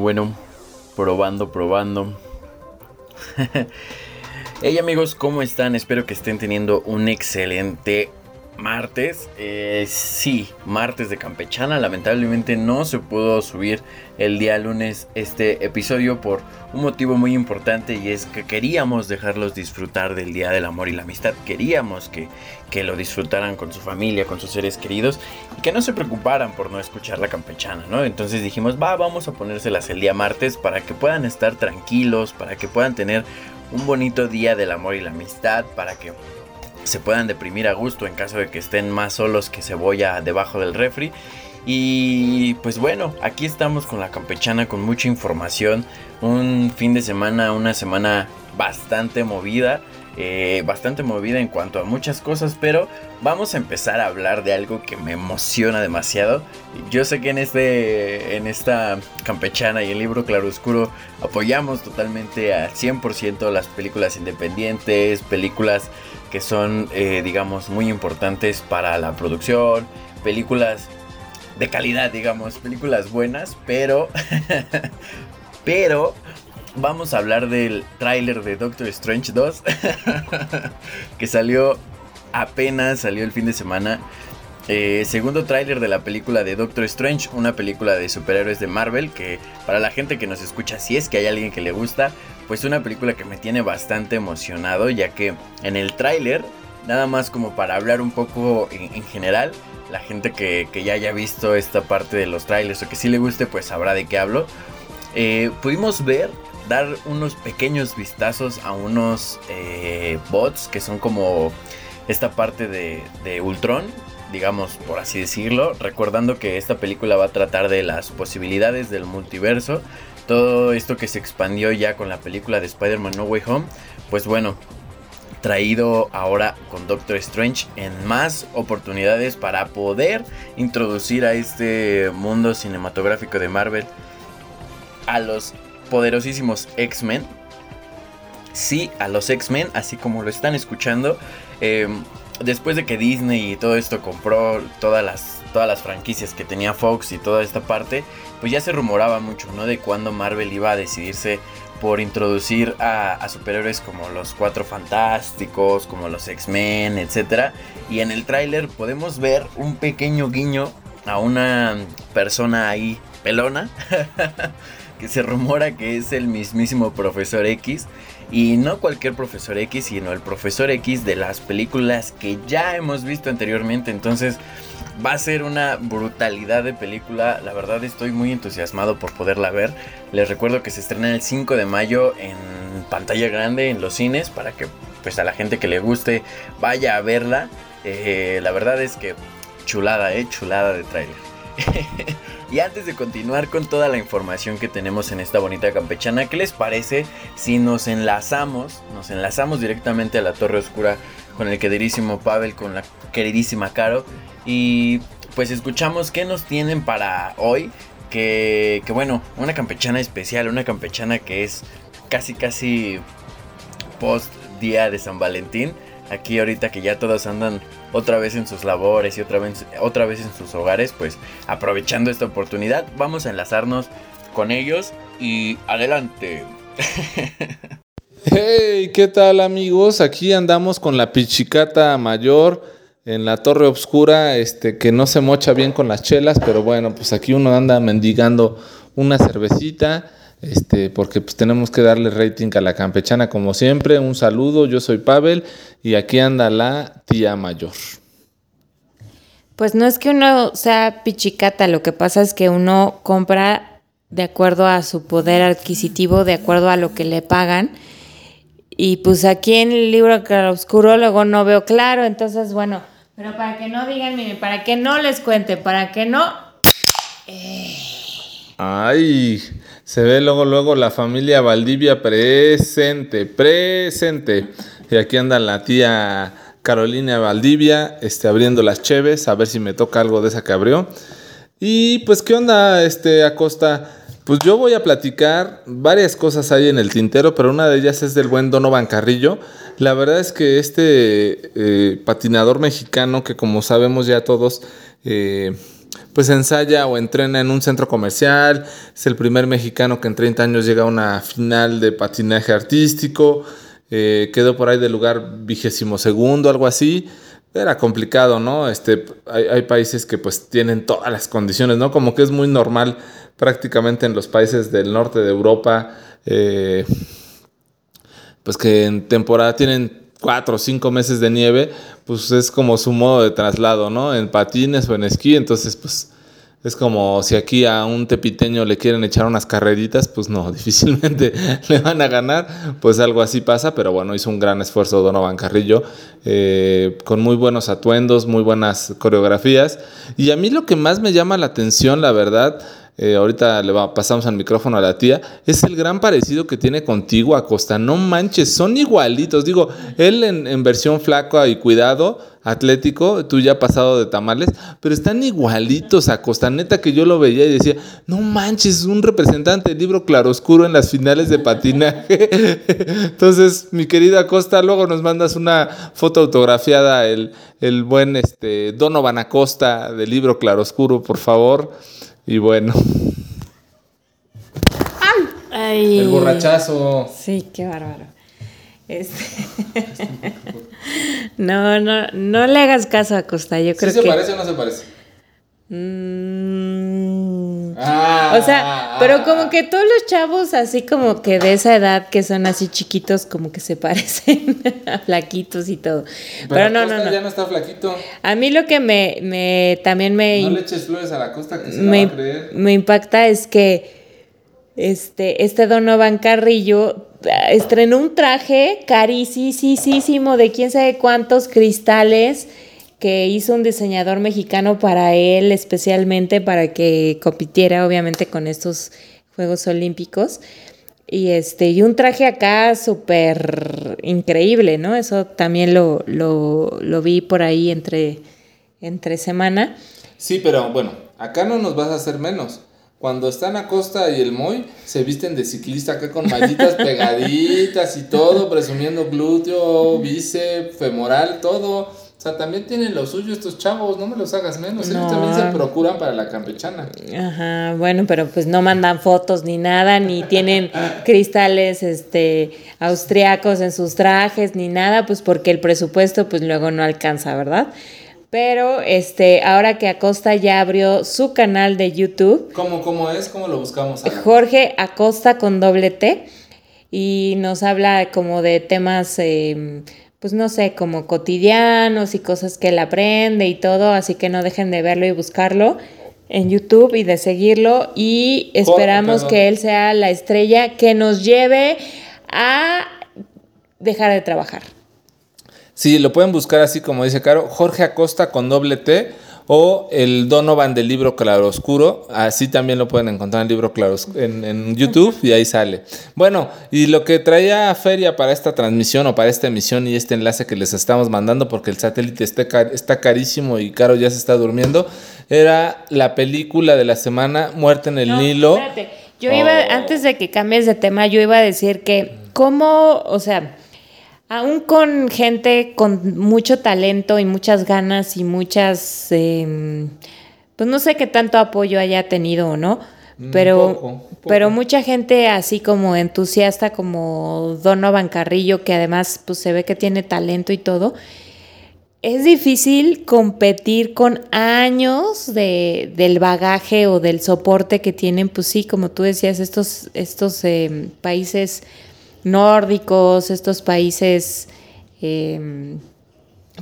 bueno, probando, probando. hey amigos, ¿cómo están? Espero que estén teniendo un excelente martes. Eh, sí, martes de Campechana. Lamentablemente no se pudo subir el día lunes este episodio por un motivo muy importante y es que queríamos dejarlos disfrutar del Día del Amor y la Amistad. Queríamos que, que lo disfrutaran con su familia, con sus seres queridos y que no se preocuparan por no escuchar la Campechana, ¿no? Entonces dijimos, va, vamos a ponérselas el día martes para que puedan estar tranquilos, para que puedan tener un bonito día del amor y la amistad, para que se puedan deprimir a gusto en caso de que estén más solos que cebolla debajo del refri. Y pues bueno, aquí estamos con la campechana con mucha información. Un fin de semana, una semana bastante movida. Eh, bastante movida en cuanto a muchas cosas, pero vamos a empezar a hablar de algo que me emociona demasiado. Yo sé que en, este, en esta campechana y el libro Claroscuro apoyamos totalmente al 100% las películas independientes, películas que son, eh, digamos, muy importantes para la producción, películas de calidad, digamos, películas buenas, pero, pero vamos a hablar del tráiler de Doctor Strange 2, que salió apenas, salió el fin de semana. Eh, segundo tráiler de la película de Doctor Strange, una película de superhéroes de Marvel que para la gente que nos escucha, si es que hay alguien que le gusta, pues una película que me tiene bastante emocionado ya que en el tráiler, nada más como para hablar un poco en, general, la gente que, ya haya visto esta parte de los trailers o que sí le guste pues sabrá de qué hablo, eh, pudimos ver dar unos pequeños vistazos a unos eh, bots que son como esta parte de, de Ultron digamos por así decirlo, recordando que esta película va a tratar de las posibilidades del multiverso, todo esto que se expandió ya con la película de Spider-Man No Way Home, pues bueno, traído ahora con Doctor Strange en más oportunidades para poder introducir a este mundo cinematográfico de Marvel a los poderosísimos X-Men. Sí, a los X-Men, así como lo están escuchando. Eh, después de que Disney y todo esto compró todas las, todas las franquicias que tenía Fox y toda esta parte, pues ya se rumoraba mucho, ¿no? De cuándo Marvel iba a decidirse por introducir a, superhéroes como los Cuatro Fantásticos, como los X-Men, etc. Y en el tráiler podemos ver un pequeño guiño a una persona ahí pelona, que se rumora que es el mismísimo Profesor X. Y no cualquier profesor X, sino el profesor X de las películas que ya hemos visto anteriormente. Entonces va a ser una brutalidad de película. La verdad estoy muy entusiasmado por poderla ver. Les recuerdo que se estrena el 5 de mayo en pantalla grande en los cines para que pues a la gente que le guste vaya a verla. Eh, la verdad es que chulada, eh, chulada de tráiler. Y antes de continuar con toda la información que tenemos en esta bonita campechana, ¿qué les parece si nos enlazamos, nos enlazamos directamente a la Torre Oscura con el queridísimo Pavel, con la queridísima Caro y pues escuchamos qué nos tienen para hoy? Que, que bueno, una campechana especial, una campechana que es casi casi post día de San Valentín. Aquí ahorita que ya todos andan otra vez en sus labores y otra vez, otra vez en sus hogares, pues aprovechando esta oportunidad, vamos a enlazarnos con ellos y adelante. Hey, ¿qué tal amigos? Aquí andamos con la pichicata mayor en la torre oscura, este que no se mocha bien con las chelas, pero bueno, pues aquí uno anda mendigando una cervecita, este, porque pues tenemos que darle rating a la campechana como siempre. Un saludo, yo soy Pavel y aquí anda la tía mayor. Pues no es que uno sea pichicata, lo que pasa es que uno compra de acuerdo a su poder adquisitivo, de acuerdo a lo que le pagan. Y pues aquí en el libro oscuro luego no veo claro, entonces bueno, pero para que no digan, miren, para que no les cuente, para que no... Eh. Ay, se ve luego, luego la familia Valdivia presente, presente. Y aquí anda la tía Carolina Valdivia, este, abriendo las cheves, a ver si me toca algo de esa que abrió. Y pues, ¿qué onda, este, Acosta? Pues yo voy a platicar varias cosas ahí en el tintero, pero una de ellas es del buen Donovan Carrillo. La verdad es que este eh, patinador mexicano, que como sabemos ya todos, eh, pues ensaya o entrena en un centro comercial, es el primer mexicano que en 30 años llega a una final de patinaje artístico, eh, quedó por ahí del lugar vigésimo segundo, algo así. Era complicado, ¿no? Este, hay, países que pues tienen todas las condiciones, ¿no? Como que es muy normal prácticamente en los países del norte de Europa, eh, pues que en temporada tienen cuatro o cinco meses de nieve, pues es como su modo de traslado, ¿no? En patines o en esquí, entonces pues es como si aquí a un tepiteño le quieren echar unas carreritas, pues no, difícilmente le van a ganar, pues algo así pasa, pero bueno, hizo un gran esfuerzo Donovan Carrillo, eh, con muy buenos atuendos, muy buenas coreografías, y a mí lo que más me llama la atención, la verdad, eh, ahorita le pasamos al micrófono a la tía, es el gran parecido que tiene contigo, Acosta. No manches, son igualitos. Digo, él en, versión flaca y cuidado, atlético, tú ya pasado de tamales, pero están igualitos a Costa. Neta que yo lo veía y decía, no manches, un representante del libro claroscuro en las finales de patinaje. Entonces, mi querida Acosta, luego nos mandas una foto autografiada, el, el buen este, Donovan Acosta del libro claroscuro, por favor. Y bueno. ¡Ay! El borrachazo. Sí, qué bárbaro. Este... no, no, no le hagas caso a Costa. Yo creo ¿Sí se parece o no se parece? Mm. Ah, o sea, pero como que todos los chavos así como que de esa edad que son así chiquitos como que se parecen flaquitos y todo. Pero, no, no, no. ya no está flaquito. A mí lo que me, me también me No le eches flores a la costa que se me, va a creer. Me impacta es que este este Donovan Carrillo ah, estrenó un traje carísimo de quién sabe cuántos cristales que hizo un diseñador mexicano para él especialmente para que compitiera obviamente con estos Juegos Olímpicos. Y este, y un traje acá súper increíble, ¿no? Eso también lo, lo, vi por ahí entre, entre semana. Sí, pero bueno, acá no nos vas a hacer menos. Cuando están Acosta y el Moy, se visten de ciclista acá con mallitas pegaditas y todo, presumiendo glúteo, bíceps, femoral, todo. O sea, también tienen lo suyo estos chavos, no me los hagas menos. Ellos también se procuran para la campechana. Ajá, bueno, pero pues no mandan fotos ni nada, ni tienen cristales este austriacos en sus trajes, ni nada, pues porque el presupuesto pues luego no alcanza, ¿verdad? Pero este, ahora que Acosta ya abrió su canal de YouTube. ¿Cómo, cómo es? ¿Cómo lo buscamos? Jorge Acosta con doble T. Y nos habla como de temas eh, pues no sé, como cotidianos y cosas que él aprende y todo, así que no dejen de verlo y buscarlo en YouTube y de seguirlo y esperamos que él sea la estrella que nos lleve a dejar de trabajar. Sí, lo pueden buscar así como dice Caro, Jorge Acosta con doble T o el Donovan del libro Claroscuro, así también lo pueden encontrar en el libro Claroscuro en, en, YouTube y ahí sale. Bueno, y lo que traía Feria para esta transmisión o para esta emisión y este enlace que les estamos mandando porque el satélite está, está carísimo y Caro ya se está durmiendo, era la película de la semana Muerte en el Nilo. Espérate. Yo iba, oh. antes de que cambies de tema, yo iba a decir que cómo, o sea, Aún con gente con mucho talento y muchas ganas y muchas, em, pues no sé qué tanto apoyo haya tenido o no, mm, pero, pero mucha gente así como entusiasta como Donovan Carrillo, que además pues se ve que tiene talento y todo, es difícil competir con años de, del bagaje o del soporte que tienen, pues sí, como tú decías, estos, estos em, países nórdicos, estos países em,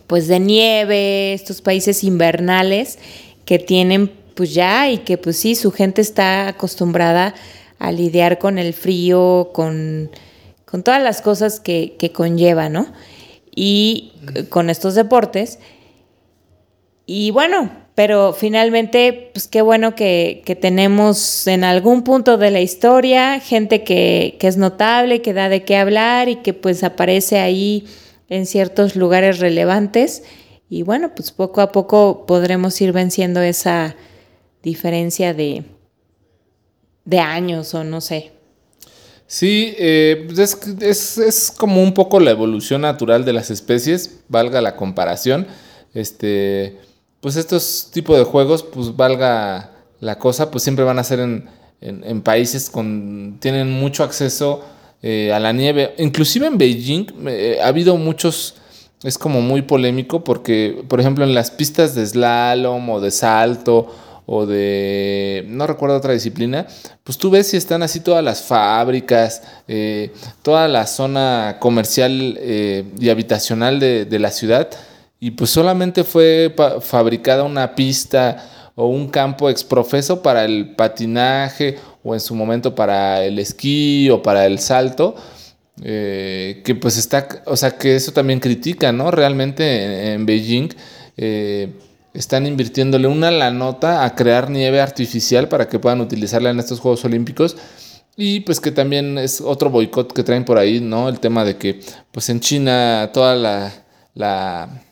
pues de nieve, estos países invernales que tienen pues ya y que pues sí, su gente está acostumbrada a lidiar con el frío, con, todas las cosas que, que conlleva, ¿no? Y con estos deportes. Y bueno, pero finalmente, pues qué bueno que, tenemos en algún punto de la historia gente que, es notable, que da de qué hablar y que pues aparece ahí en ciertos lugares relevantes. Y bueno, pues poco a poco podremos ir venciendo esa diferencia de, de años o no sé. Sí, eh, pues es, es, como un poco la evolución natural de las especies, valga la comparación. Este, pues estos tipos de juegos, pues valga la cosa, pues siempre van a ser en, en, países con tienen mucho acceso eh, a la nieve. Inclusive en Beijing eh, ha habido muchos, es como muy polémico porque, por ejemplo, en las pistas de slalom o de salto o de, no recuerdo otra disciplina, pues tú ves si están así todas las fábricas, eh, toda la zona comercial y habitacional de, de la ciudad y pues solamente fue fabricada una pista o un campo exprofeso para el patinaje o en su momento para el esquí o para el salto. Eh, que pues está, o sea, que eso también critica, ¿no? Realmente en, Beijing eh, están invirtiéndole una la nota a crear nieve artificial para que puedan utilizarla en estos Juegos Olímpicos. Y pues que también es otro boicot que traen por ahí, ¿no? El tema de que pues en China toda la, la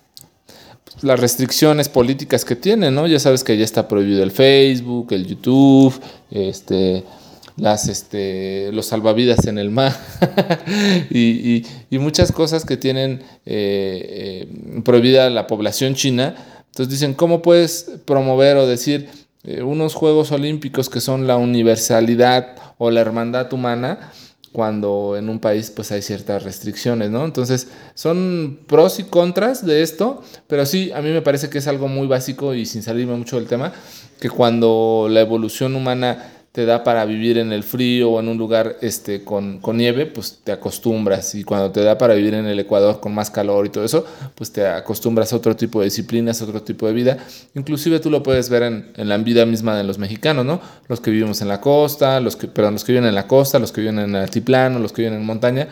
las restricciones políticas que tiene, ¿no? Ya sabes que ya está prohibido el Facebook, el YouTube, este, las, este, los salvavidas en el mar y, muchas cosas que tienen eh, eh, prohibida la población china. Entonces dicen, ¿cómo puedes promover o decir eh, unos Juegos Olímpicos que son la universalidad o la hermandad humana? Cuando en un país pues hay ciertas restricciones, ¿no? Entonces son pros y contras de esto, pero sí, a mí me parece que es algo muy básico y sin salirme mucho del tema, que cuando la evolución humana te da para vivir en el frío o en un lugar este, con, nieve, pues te acostumbras. Y cuando te da para vivir en el Ecuador con más calor y todo eso, pues te acostumbras a otro tipo de disciplinas, otro tipo de vida. Inclusive tú lo puedes ver en, la vida misma de los mexicanos, ¿no? Los que vivimos en la costa, los que, perdón, los que viven en la costa, los que viven en el altiplano, los que viven en montaña,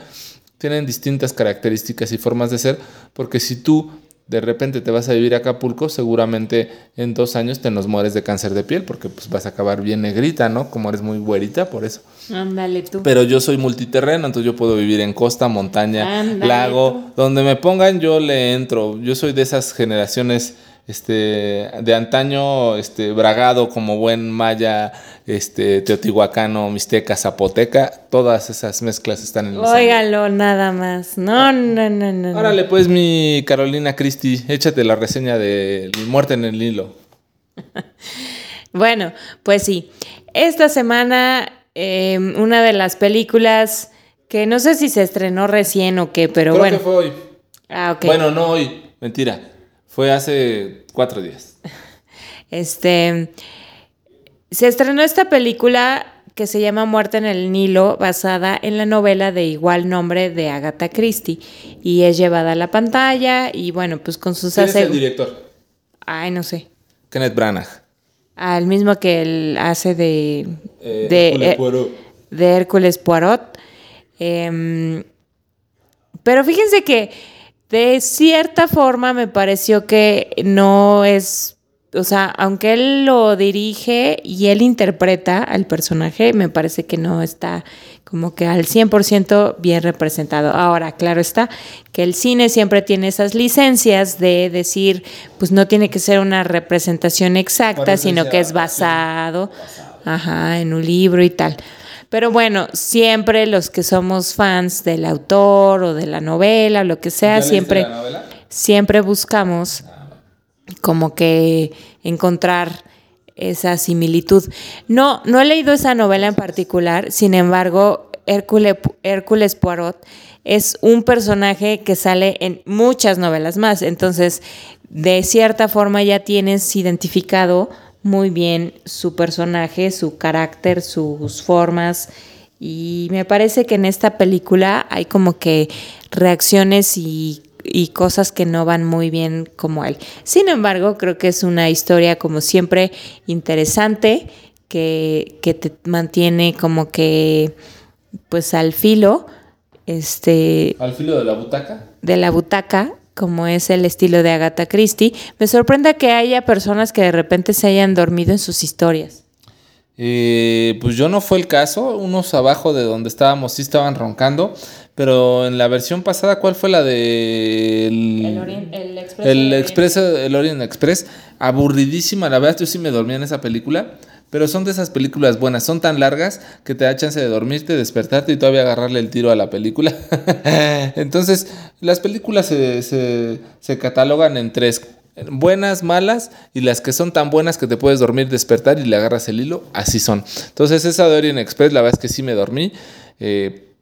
tienen distintas características y formas de ser, porque si tú de repente te vas a vivir a Acapulco, seguramente en dos años te nos mueres de cáncer de piel, porque pues vas a acabar bien negrita, ¿no? Como eres muy güerita, por eso. Ándale tú. Pero yo soy multiterreno, entonces yo puedo vivir en costa, montaña, lago, donde me pongan yo le entro. Yo soy de esas generaciones este, de antaño, este, bragado como buen maya, este, teotihuacano, mixteca, zapoteca, todas esas mezclas están en el Óigalo, nada más. No, no, no, no. Órale, pues, mi Carolina Cristi, échate la reseña de Muerte en el Hilo. bueno, pues sí. Esta semana, em, una de las películas que no sé si se estrenó recién o qué, pero bueno. Que fue hoy. Ah, ok. Bueno, no hoy, mentira. Fue hace cuatro días. Este. Se estrenó esta película que se llama Muerte en el Nilo, basada en la novela de igual nombre de Agatha Christie. Y es llevada a la pantalla y bueno, pues con sus... ¿Quién es el director? Ay, no sé. Kenneth Branagh. Al mismo que él hace de... Eh, de, Hércules Poirot. de Hércules Poirot. Em, pero fíjense que de cierta forma me pareció que no es, o sea, aunque él lo dirige y él interpreta al personaje, me parece que no está como que al 100% bien representado. Ahora, claro está que el cine siempre tiene esas licencias de decir, pues no tiene que ser una representación exacta, sino que es basado, ajá, en un libro y tal. Pero bueno, siempre los que somos fans del autor o de la novela o lo que sea, siempre, siempre buscamos como que encontrar esa similitud. No, no he leído esa novela en particular, sin embargo, Hércules, Hércules Poirot es un personaje que sale en muchas novelas más, entonces de cierta forma ya tienes identificado muy bien su personaje, su carácter, sus formas. Y me parece que en esta película hay como que reacciones y, cosas que no van muy bien como él. Sin embargo, creo que es una historia como siempre interesante, que, que te mantiene como que pues al filo. Este. ¿Al filo de la butaca? De la butaca como es el estilo de Agatha Christie, me sorprende que haya personas que de repente se hayan dormido en sus historias. Eh, pues yo no fue el caso, unos abajo de donde estábamos sí estaban roncando, pero en la versión pasada, ¿cuál fue la de el, el, Express, el, Express, el Orient Express? Aburridísima, la verdad yo sí me dormí en esa película. Pero son de esas películas buenas, son tan largas que te da chance de dormirte, despertarte y todavía agarrarle el tiro a la película. Entonces, las películas se, catalogan en tres buenas, malas y las que son tan buenas que te puedes dormir, despertar y le agarras el hilo, así son. Entonces esa de Orient Express, la verdad es que sí me dormí. Eh,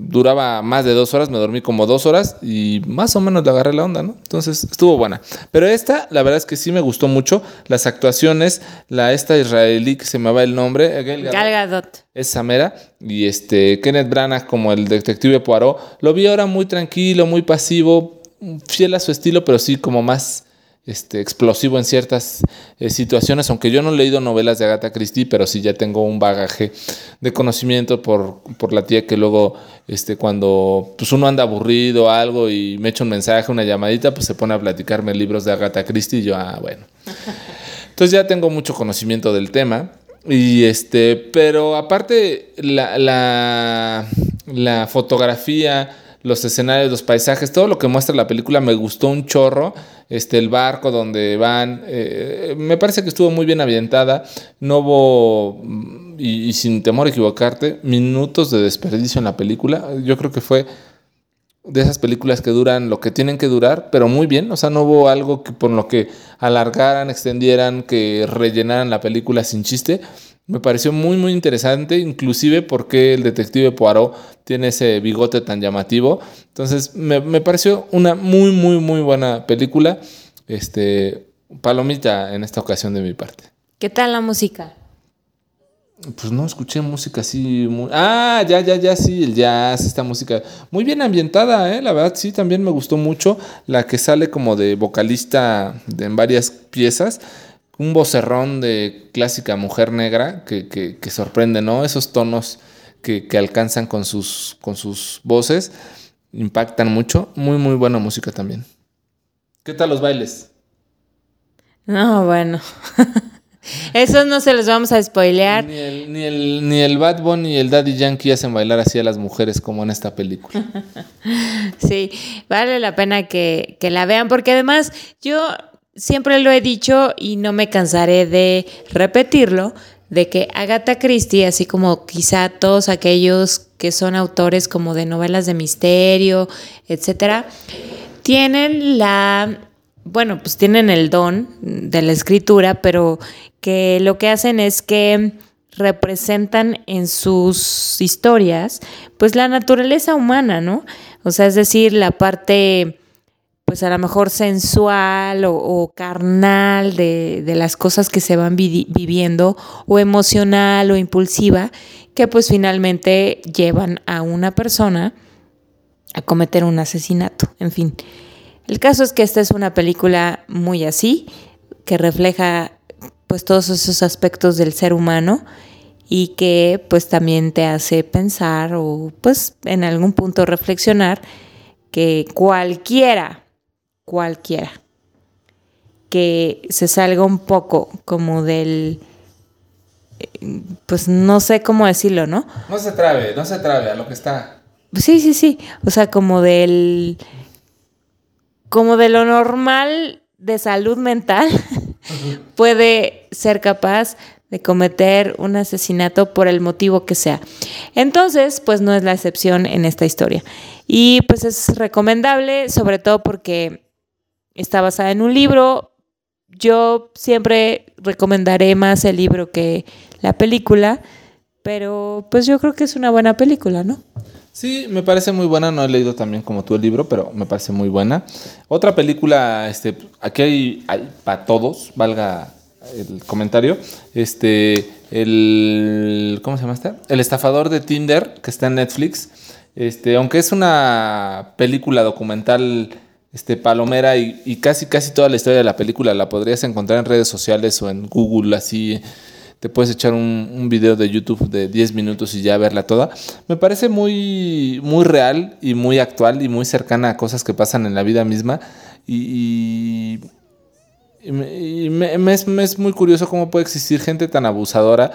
duraba más de dos horas, me dormí como dos horas y más o menos le agarré la onda, ¿no? Entonces estuvo buena. Pero esta, la verdad es que sí me gustó mucho. Las actuaciones, la esta israelí que se me va el nombre, Gal Gadot. Es Samera y este Kenneth Branagh como el detective Poirot. Lo vi ahora muy tranquilo, muy pasivo, fiel a su estilo, pero sí como más este, explosivo en ciertas eh, situaciones, aunque yo no he leído novelas de Agatha Christie, pero sí ya tengo un bagaje de conocimiento por, por la tía que luego, este, cuando pues uno anda aburrido o algo y me echa un mensaje, una llamadita, pues se pone a platicarme libros de Agatha Christie y yo, ah, bueno. Entonces ya tengo mucho conocimiento del tema. Y este, pero aparte la, la, la fotografía, los escenarios, los paisajes, todo lo que muestra la película me gustó un chorro. Este, el barco donde van, eh, me parece que estuvo muy bien ambientada. No hubo, mm, y, sin temor a equivocarte, minutos de desperdicio en la película. Yo creo que fue de esas películas que duran lo que tienen que durar, pero muy bien. O sea, no hubo algo que por lo que alargaran, extendieran, que rellenaran la película sin chiste. Me pareció muy, muy interesante, inclusive porque el detective Poirot tiene ese bigote tan llamativo. Entonces, me, pareció una muy, muy, muy buena película. Este, palomita en esta ocasión de mi parte. ¿Qué tal la música? Pues no escuché música así muy... Ah, ya, ya, ya, sí, el jazz, esta música. Muy bien ambientada, ¿eh? La verdad, sí, también me gustó mucho. La que sale como de vocalista en varias piezas un vocerrón de clásica mujer negra que, sorprende, ¿no? Esos tonos que, alcanzan con sus, con sus voces impactan mucho. Muy, muy buena música también. ¿Qué tal los bailes? No, bueno. Esos no se los vamos a spoilear. Ni el, ni el, ni el Bad Bunny ni el Daddy Yankee hacen bailar así a las mujeres como en esta película. sí, vale la pena que, que la vean porque además yo siempre lo he dicho y no me cansaré de repetirlo, de que Agatha Christie, así como quizá todos aquellos que son autores como de novelas de misterio, etcétera, tienen la, bueno, pues tienen el don de la escritura, pero que lo que hacen es que representan en sus historias, pues la naturaleza humana, ¿no? O sea, es decir, la parte pues a lo mejor sensual o, carnal de, las cosas que se van viviendo o emocional o impulsiva que pues finalmente llevan a una persona a cometer un asesinato, en fin. El caso es que esta es una película muy así, que refleja pues todos esos aspectos del ser humano y que pues también te hace pensar o pues en algún punto reflexionar que cualquiera cualquiera. Que se salga un poco como del... Pues no sé cómo decirlo, ¿no? No se trabe, no se trabe a lo que está. Sí, sí, sí. O sea, como del... Como de lo normal de salud mental puede ser capaz de cometer un asesinato por el motivo que sea. Entonces, pues no es la excepción en esta historia. Y pues es recomendable, sobre todo porque está basada en un libro. Yo siempre recomendaré más el libro que la película, pero pues yo creo que es una buena película, ¿no? Sí, me parece muy buena. No he leído también como tú el libro, pero me parece muy buena. Otra película, este, aquí hay, para todos, valga el comentario. Este, el, ¿cómo se llama este? El estafador de Tinder, que está en Netflix. Este, aunque es una película documental este, Palomera y, casi casi toda la historia de la película la podrías encontrar en redes sociales o en Google, así te puedes echar un, video de YouTube de 10 minutos y ya verla toda. Me parece muy, muy real y muy actual y muy cercana a cosas que pasan en la vida misma y, me, es, muy curioso cómo puede existir gente tan abusadora.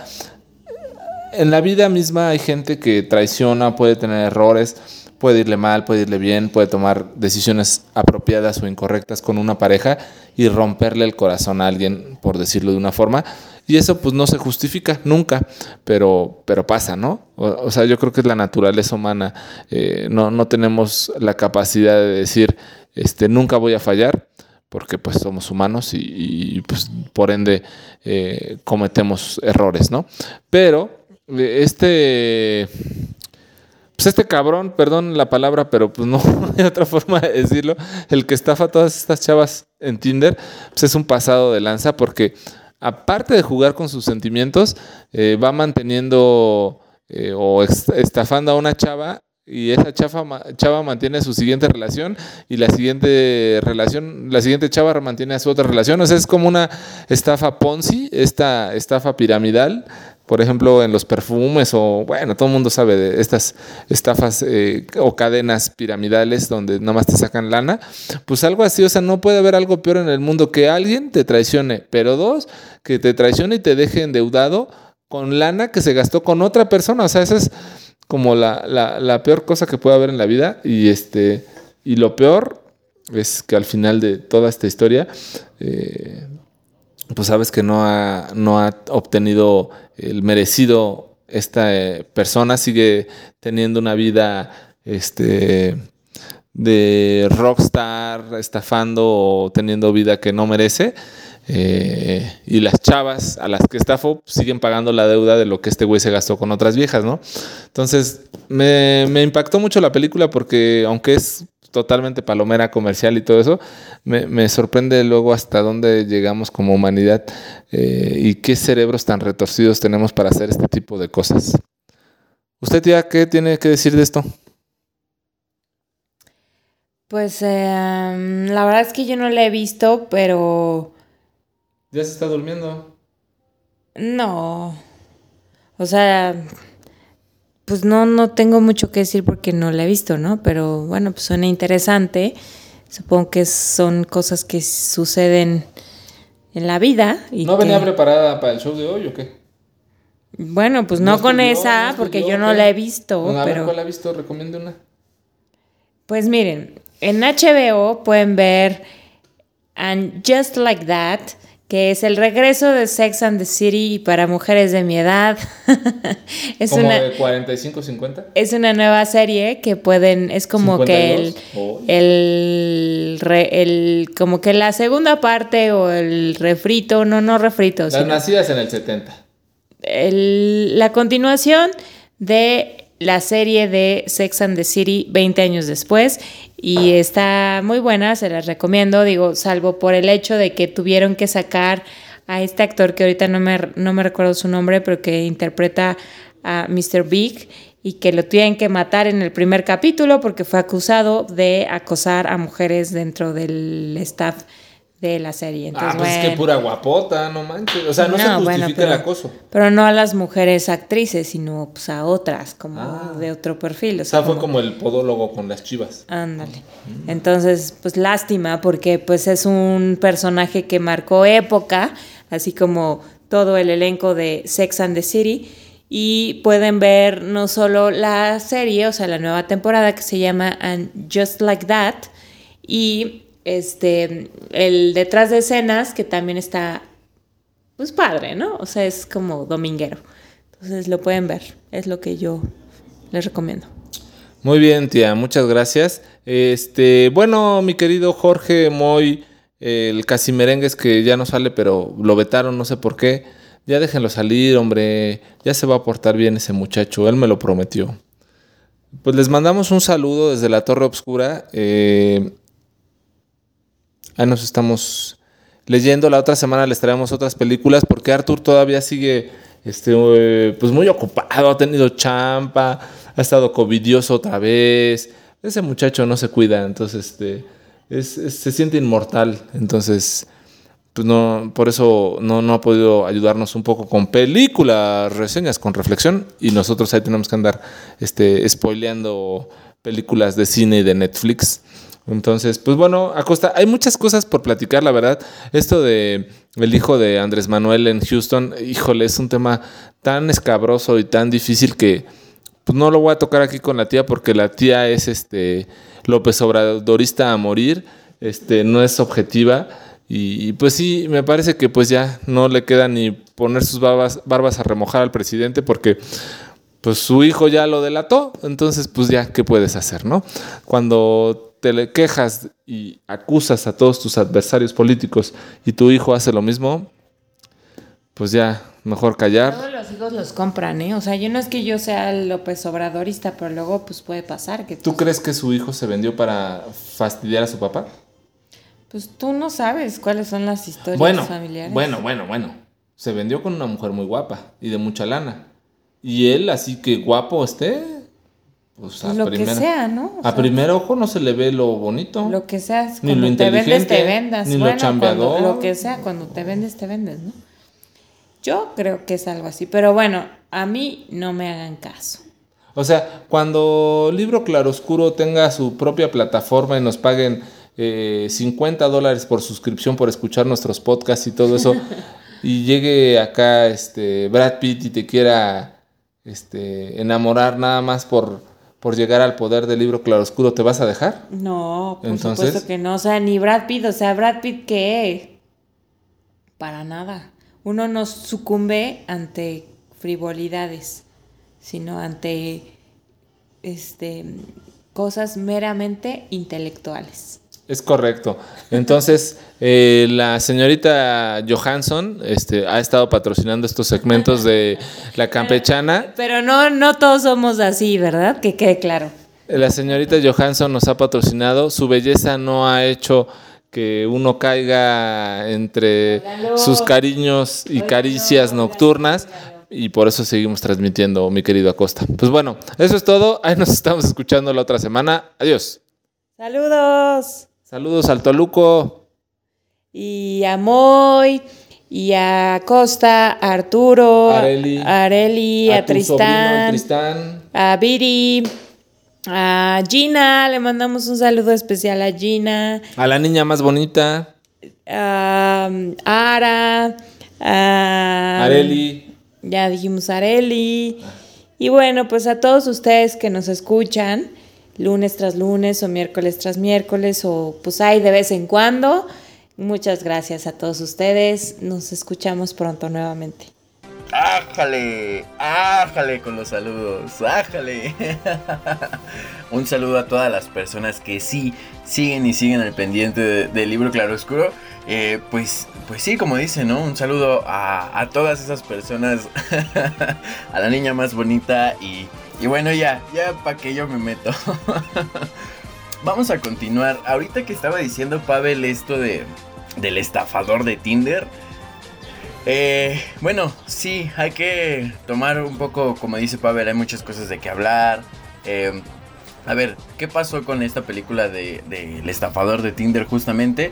En la vida misma hay gente que traiciona, puede tener errores puede irle mal, puede irle bien, puede tomar decisiones apropiadas o incorrectas con una pareja y romperle el corazón a alguien, por decirlo de una forma. Y eso pues no se justifica nunca, pero, pero pasa, ¿no? O, sea, yo creo que es la naturaleza humana. Eh, no, no tenemos la capacidad de decir, este, nunca voy a fallar, porque pues somos humanos y, pues por ende eh, cometemos errores, ¿no? Pero eh, este, pues este cabrón, perdón la palabra, pero pues no hay otra forma de decirlo, el que estafa todas estas chavas en Tinder, pues es un pasado de lanza porque aparte de jugar con sus sentimientos, eh, va manteniendo o estafando a una chava y esa chava mantiene su siguiente relación y la siguiente relación, la siguiente chava mantiene a su otra relación. O sea, es como una estafa Ponzi, esta estafa piramidal, por ejemplo, en los perfumes o, bueno, todo el mundo sabe de estas estafas eh, o cadenas piramidales donde nada más te sacan lana. Pues algo así, o sea, no puede haber algo peor en el mundo que alguien te traicione, pero dos, que te traicione y te deje endeudado con lana que se gastó con otra persona. O sea, eso es como la, la, peor cosa que puede haber en la vida. Y, este, y lo peor es que al final de toda esta historia, eh, pues sabes que no ha, no ha obtenido el merecido esta eh, persona, sigue teniendo una vida este, de rockstar, estafando o teniendo vida que no merece. Eh, y las chavas a las que estafó siguen pagando la deuda de lo que este güey se gastó con otras viejas, ¿no? Entonces, me, impactó mucho la película porque, aunque es totalmente palomera comercial y todo eso, me, sorprende luego hasta dónde llegamos como humanidad eh, y qué cerebros tan retorcidos tenemos para hacer este tipo de cosas. ¿Usted, tía, qué tiene que decir de esto? Pues em, la verdad es que yo no la he visto, pero ¿Ya se está durmiendo? No. O sea, pues no, no tengo mucho que decir porque no la he visto, ¿no? Pero bueno, pues suena interesante. Supongo que son cosas que suceden en la vida. Y ¿No venía preparada para el show de hoy o qué? Bueno, pues no, con esa, porque yo no la he visto. a pero... ver, ¿cuál ha visto? Recomiende una. Pues miren, en HBO pueden ver And Just Like That, que es el regreso de Sex and the City para mujeres de mi edad. es ¿Como una, de 45, 50? Es una nueva serie que pueden, es como que el, el, el, como que la segunda parte o el refrito, no, no refrito. Las nacidas en el 70. El, la continuación de la serie de Sex and the City 20 años después y está muy buena, se las recomiendo, digo, salvo por el hecho de que tuvieron que sacar a este actor que ahorita no me, no me recuerdo su nombre, pero que interpreta a Mr. Big y que lo tienen que matar en el primer capítulo porque fue acusado de acosar a mujeres dentro del staff de la serie. ah, pues es que pura guapota, no manches. O sea, no, se justifica el acoso. Pero no a las mujeres actrices, sino pues a otras, como ah. de otro perfil. O sea, fue como el podólogo con las chivas. Ándale. Mm. Entonces, pues lástima, porque pues es un personaje que marcó época, así como todo el elenco de Sex and the City. Y pueden ver no solo la serie, o sea, la nueva temporada que se llama And Just Like That. Y este, el detrás de escenas, que también está, pues padre, ¿no? O sea, es como dominguero. Entonces lo pueden ver, es lo que yo les recomiendo. Muy bien, tía, muchas gracias. Este, bueno, mi querido Jorge Moy, el casi merengues que ya no sale, pero lo vetaron, no sé por qué. Ya déjenlo salir, hombre. Ya se va a portar bien ese muchacho, él me lo prometió. Pues les mandamos un saludo desde la Torre Obscura. Eh, Ahí nos estamos leyendo. La otra semana les traemos otras películas porque Arthur todavía sigue este, eh, pues muy ocupado, ha tenido champa, ha estado covidioso otra vez. Ese muchacho no se cuida, entonces este, se siente inmortal. Entonces, pues no, por eso no, no ha podido ayudarnos un poco con películas, reseñas, con reflexión. Y nosotros ahí tenemos que andar este, spoileando películas de cine y de Netflix. Entonces, pues bueno, Acosta, hay muchas cosas por platicar, la verdad. Esto de el hijo de Andrés Manuel en Houston, híjole, es un tema tan escabroso y tan difícil que pues no lo voy a tocar aquí con la tía porque la tía es este López Obradorista a morir, este no es objetiva y, pues sí, me parece que pues ya no le queda ni poner sus barbas, barbas a remojar al presidente porque pues su hijo ya lo delató, entonces pues ya, ¿qué puedes hacer, no? Cuando te le quejas y acusas a todos tus adversarios políticos y tu hijo hace lo mismo, pues ya, mejor callar. Todos los hijos los compran, ¿eh? O sea, yo no es que yo sea López Obradorista, pero luego pues puede pasar que... ¿Tú crees que su hijo se vendió para fastidiar a su papá? Pues tú no sabes cuáles son las historias Bueno, familiares. bueno, bueno, bueno. Se vendió con una mujer muy guapa y de mucha lana. Y él, así que guapo esté, pues a Lo que primera- sea, ¿no? O a sea, primer ojo no se le ve lo bonito. Lo que sea, Ni lo te vendes, inteligente, te vendas. ni lo chambeador. cuando- lo que sea, cuando te vendes, te vendes, ¿no? Yo creo que es algo así, pero bueno, a mí no me hagan caso. O sea, cuando Libro Claroscuro tenga su propia plataforma y nos paguen eh, 50 dólares por suscripción por escuchar nuestros podcasts y todo eso, y llegue acá este Brad Pitt y te quiera este, enamorar nada más por, por llegar al poder del Libro Claroscuro, ¿te vas a dejar? No, por Entonces- supuesto que no. O sea, ni Brad Pitt, o sea, Brad Pitt, ¿qué? Para nada. Uno no sucumbe ante frivolidades, sino ante este cosas meramente intelectuales. Es correcto. Entonces, eh, la señorita Johansson este, ha estado patrocinando estos segmentos de La Campechana. Pero no, no todos somos así, ¿verdad? Que quede claro. La señorita Johansson nos ha patrocinado. Su belleza no ha hecho que uno caiga entre sus cariños y caricias nocturnas. Y por eso seguimos transmitiendo, mi querido Acosta. Pues bueno, eso es todo. Ahí nos estamos escuchando la otra semana. Adiós. Saludos. Saludos al Toluco. Y a Moy, y a Costa, a Arturo, Areli. a Areli, a, el Tristán, Tristán. a Viri, a Gina, le mandamos un saludo especial a Gina, A la niña más bonita. a um, Ara, a Areli. Ya dijimos Areli. Y bueno, pues a todos ustedes que nos escuchan, lunes tras lunes o miércoles tras miércoles o pues hay de vez en cuando. Muchas gracias a todos ustedes. Nos escuchamos pronto nuevamente. ¡Ájale! ¡Ájale con los saludos! ¡Ájale! Un saludo a todas las personas que sí siguen y siguen al pendiente de- del libro Claroscuro. Eh, pues, pues sí, como dice, ¿no? Un saludo a, a todas esas personas. a la niña más bonita y, y bueno, ya, ya para que yo me meto. Vamos a continuar. Ahorita que estaba diciendo Pavel esto de del estafador de Tinder. Eh, bueno, sí, hay que tomar un poco, como dice Pavel, hay muchas cosas de qué hablar. Eh, a ver, ¿qué pasó con esta película de, de El estafador de Tinder justamente?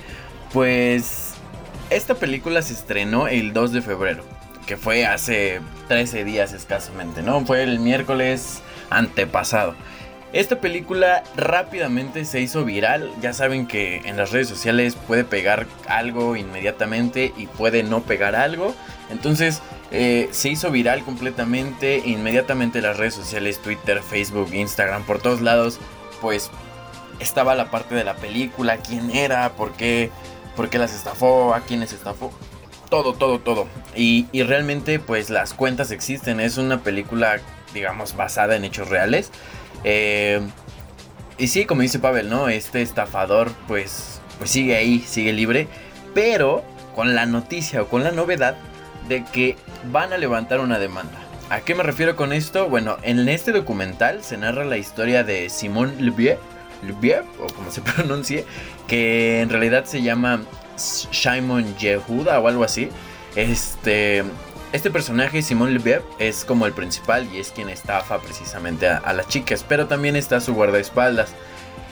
Pues esta película se estrenó el 2 de febrero, que fue hace 13 días escasamente, ¿no? Fue el miércoles antepasado. Esta película rápidamente se hizo viral. Ya saben que en las redes sociales puede pegar algo inmediatamente y puede no pegar algo. Entonces eh, se hizo viral completamente. Inmediatamente las redes sociales, Twitter, Facebook, Instagram, por todos lados, pues estaba la parte de la película, quién era, por qué, por qué las estafó, a quiénes estafó. Todo, todo, todo. Y, y realmente pues las cuentas existen. Es una película, digamos, basada en hechos reales. Eh, y sí, como dice Pavel, ¿no? Este estafador pues, pues sigue ahí, sigue libre. Pero con la noticia o con la novedad de que van a levantar una demanda. ¿A qué me refiero con esto? Bueno, en este documental se narra la historia de Simón Levier, Levier, o como se pronuncie, que en realidad se llama Shimon Yehuda o algo así. Este, este personaje, Simón Levier, es como el principal y es quien estafa precisamente a, las chicas, pero también está su guardaespaldas.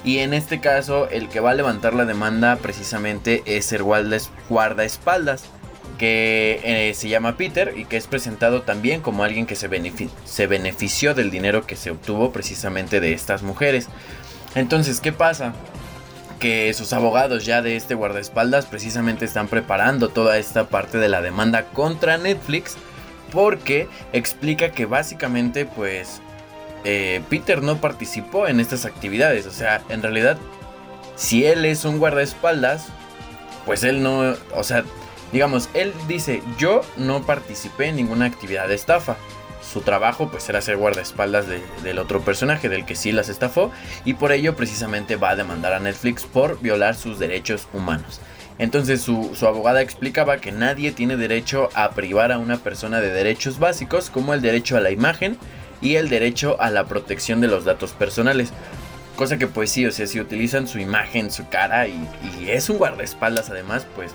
Y en este caso, el que va a levantar la demanda precisamente es el guardaes- guardaespaldas, que eh, se llama Peter y que es presentado también como alguien que se, se benefició del dinero que se obtuvo precisamente de estas mujeres. Entonces, ¿qué pasa? Que sus abogados ya de este guardaespaldas precisamente están preparando toda esta parte de la demanda contra Netflix porque explica que básicamente pues eh, Peter no participó en estas actividades. O sea, en realidad, si él es un guardaespaldas, pues él no, o sea, digamos, él dice, yo no participé en ninguna actividad de estafa. Su trabajo pues era ser guardaespaldas del otro personaje, del que sí las estafó, y por ello precisamente va a demandar a Netflix por violar sus derechos humanos. Entonces su, su, abogada explicaba que nadie tiene derecho a privar a una persona de derechos básicos como el derecho a la imagen y el derecho a la protección de los datos personales. Cosa que pues sí, o sea, si utilizan su imagen, su cara y, y es un guardaespaldas además, pues,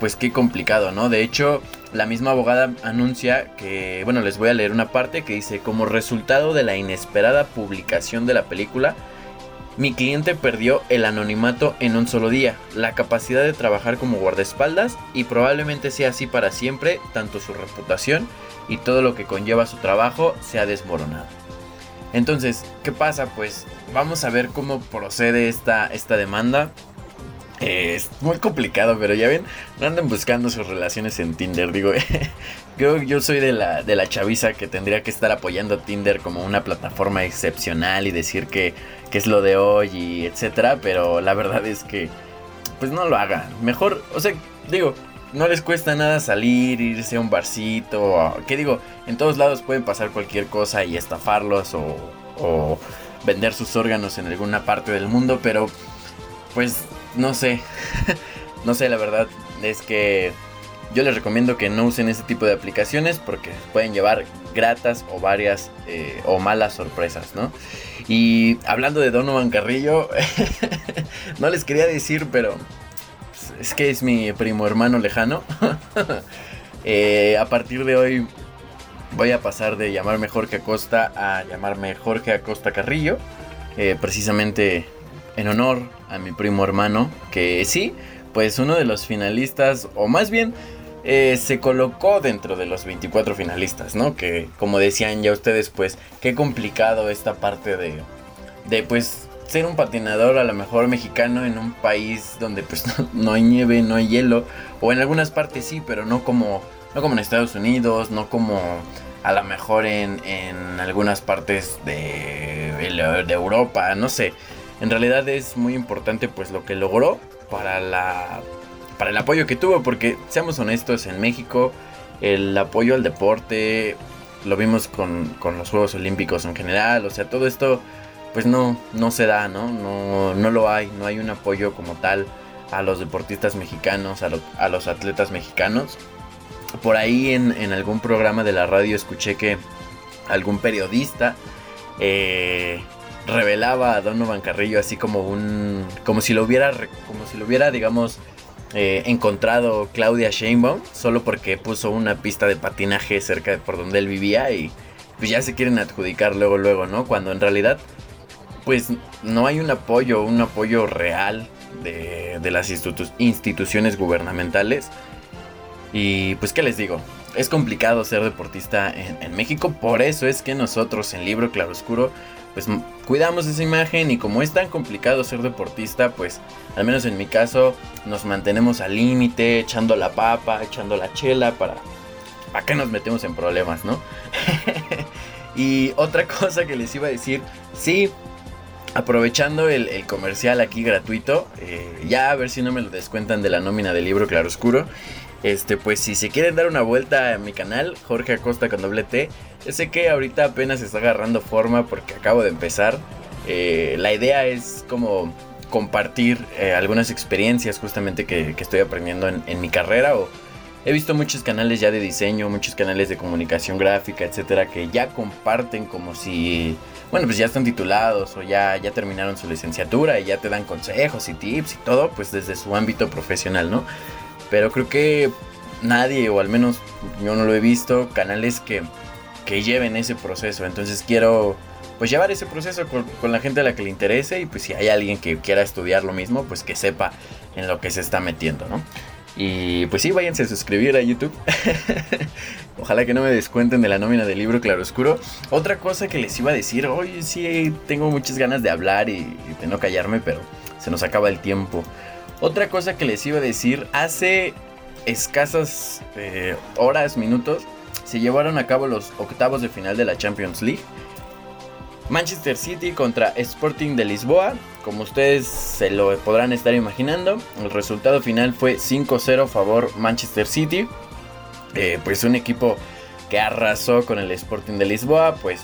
pues qué complicado, ¿no? De hecho, la misma abogada anuncia que, bueno, les voy a leer una parte que dice, como resultado de la inesperada publicación de la película, mi cliente perdió el anonimato en un solo día, la capacidad de trabajar como guardaespaldas y probablemente sea así para siempre, tanto su reputación y todo lo que conlleva su trabajo se ha desmoronado. Entonces, ¿qué pasa? Pues vamos a ver cómo procede esta, esta demanda. Es muy complicado, pero ya ven, no anden buscando sus relaciones en Tinder. Digo, yo, yo soy de la, de la chaviza que tendría que estar apoyando Tinder como una plataforma excepcional y decir que que es lo de hoy y etcétera, pero la verdad es que pues no lo hagan. Mejor, o sea, digo, no les cuesta nada salir, irse a un barcito, que digo, en todos lados pueden pasar cualquier cosa y estafarlos o, o vender sus órganos en alguna parte del mundo, pero pues no sé, no sé, la verdad es que yo les recomiendo que no usen ese tipo de aplicaciones porque pueden llevar gratas o varias eh, o malas sorpresas, ¿no? Y hablando de Donovan Carrillo, no les quería decir, pero es que es mi primo hermano lejano. Eh, a partir de hoy voy a pasar de llamarme Jorge Acosta a llamarme Jorge Acosta Carrillo, eh, precisamente en honor a mi primo hermano, que sí, pues uno de los finalistas, o más bien eh, se colocó dentro de los 24 finalistas, ¿no? Que como decían ya ustedes, pues qué complicado esta parte de, de pues ser un patinador a lo mejor mexicano en un país donde pues no, hay nieve, no hay hielo, o en algunas partes sí, pero no como, no como en Estados Unidos, no como a lo mejor en, en algunas partes de, de Europa, no sé. En realidad es muy importante pues lo que logró para la para el apoyo que tuvo, porque seamos honestos, en México el apoyo al deporte lo vimos con, los Juegos Olímpicos en general, o sea, todo esto pues no, no se da, ¿no? ¿no? No lo hay, no hay un apoyo como tal a los deportistas mexicanos, a, los atletas mexicanos. Por ahí en, en, algún programa de la radio escuché que algún periodista eh, revelaba a Donovan Carrillo así como un como si lo hubiera como si lo hubiera digamos eh, encontrado Claudia Sheinbaum solo porque puso una pista de patinaje cerca de por donde él vivía y pues ya se quieren adjudicar luego luego, ¿no? Cuando en realidad pues no hay un apoyo, un apoyo real de, las instituciones gubernamentales. Y pues qué les digo, es complicado ser deportista en, en México, por eso es que nosotros en Libro Claroscuro pues cuidamos esa imagen y como es tan complicado ser deportista, pues al menos en mi caso nos mantenemos al límite, echando la papa, echando la chela para... ¿Para qué nos metemos en problemas, no? y otra cosa que les iba a decir, sí, aprovechando el, comercial aquí gratuito, eh, ya a ver si no me lo descuentan de la nómina del libro Claroscuro. Este, pues si se quieren dar una vuelta a mi canal, Jorge Acosta con doble T, sé que ahorita apenas está agarrando forma porque acabo de empezar. Eh, la idea es como compartir eh, algunas experiencias justamente que, estoy aprendiendo en, mi carrera o he visto muchos canales ya de diseño, muchos canales de comunicación gráfica, etcétera, que ya comparten como si, bueno, pues ya están titulados o ya, ya terminaron su licenciatura y ya te dan consejos y tips y todo, pues desde su ámbito profesional, ¿no? Pero creo que nadie, o al menos yo no lo he visto, canales que, que lleven ese proceso. Entonces quiero pues llevar ese proceso con, la gente a la que le interese y pues si hay alguien que quiera estudiar lo mismo, pues que sepa en lo que se está metiendo, ¿no? Y pues sí, váyanse a suscribir a YouTube. Ojalá que no me descuenten de la nómina del libro Claroscuro. Otra cosa que les iba a decir, hoy sí tengo muchas ganas de hablar y de no callarme, pero se nos acaba el tiempo. Otra cosa que les iba a decir, hace escasas eh, horas, minutos, se llevaron a cabo los octavos de final de la Champions League. Manchester City contra Sporting de Lisboa, como ustedes se lo podrán estar imaginando, el resultado final fue 5-0 favor Manchester City. Eh, pues un equipo que arrasó con el Sporting de Lisboa, pues,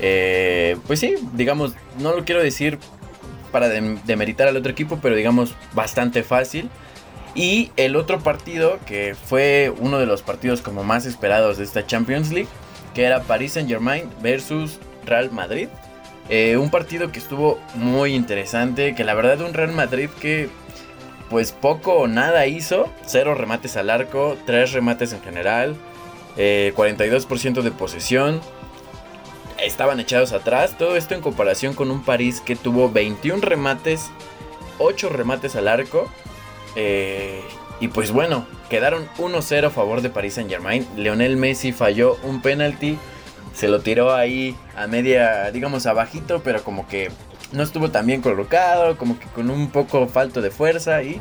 eh, pues sí, digamos, no lo quiero decir para demeritar al otro equipo, pero digamos bastante fácil. Y el otro partido, que fue uno de los partidos como más esperados de esta Champions League, que era Paris Saint Germain versus Real Madrid. Eh, un partido que estuvo muy interesante, que la verdad un Real Madrid que pues poco o nada hizo, cero remates al arco, tres remates en general, 42% eh, de posesión, estaban echados atrás, todo esto en comparación con un París que tuvo 21 remates, 8 remates al arco, eh, y pues bueno, quedaron 1-0 a favor de Paris Saint Germain, Leonel Messi falló un penalti, se lo tiró ahí a media, digamos abajito, pero como que no estuvo tan bien colocado, como que con un poco falto de fuerza y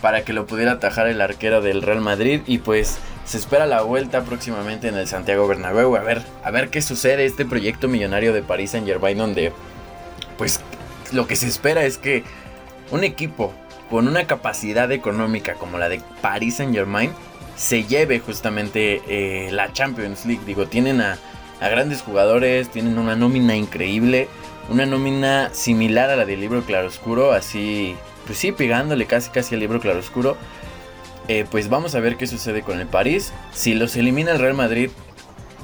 para que lo pudiera atajar el arquero del Real Madrid. Y pues se espera la vuelta próximamente en el Santiago Bernabéu a ver a ver qué sucede este proyecto millonario de París Saint-Germain donde pues lo que se espera es que un equipo con una capacidad económica como la de París Saint-Germain se lleve justamente eh, la Champions League. Digo, tienen a, a grandes jugadores, tienen una nómina increíble una nómina similar a la del libro Claroscuro, así, pues sí, pegándole casi casi al libro Claroscuro. Eh, pues vamos a ver qué sucede con el París. Si los elimina el Real Madrid,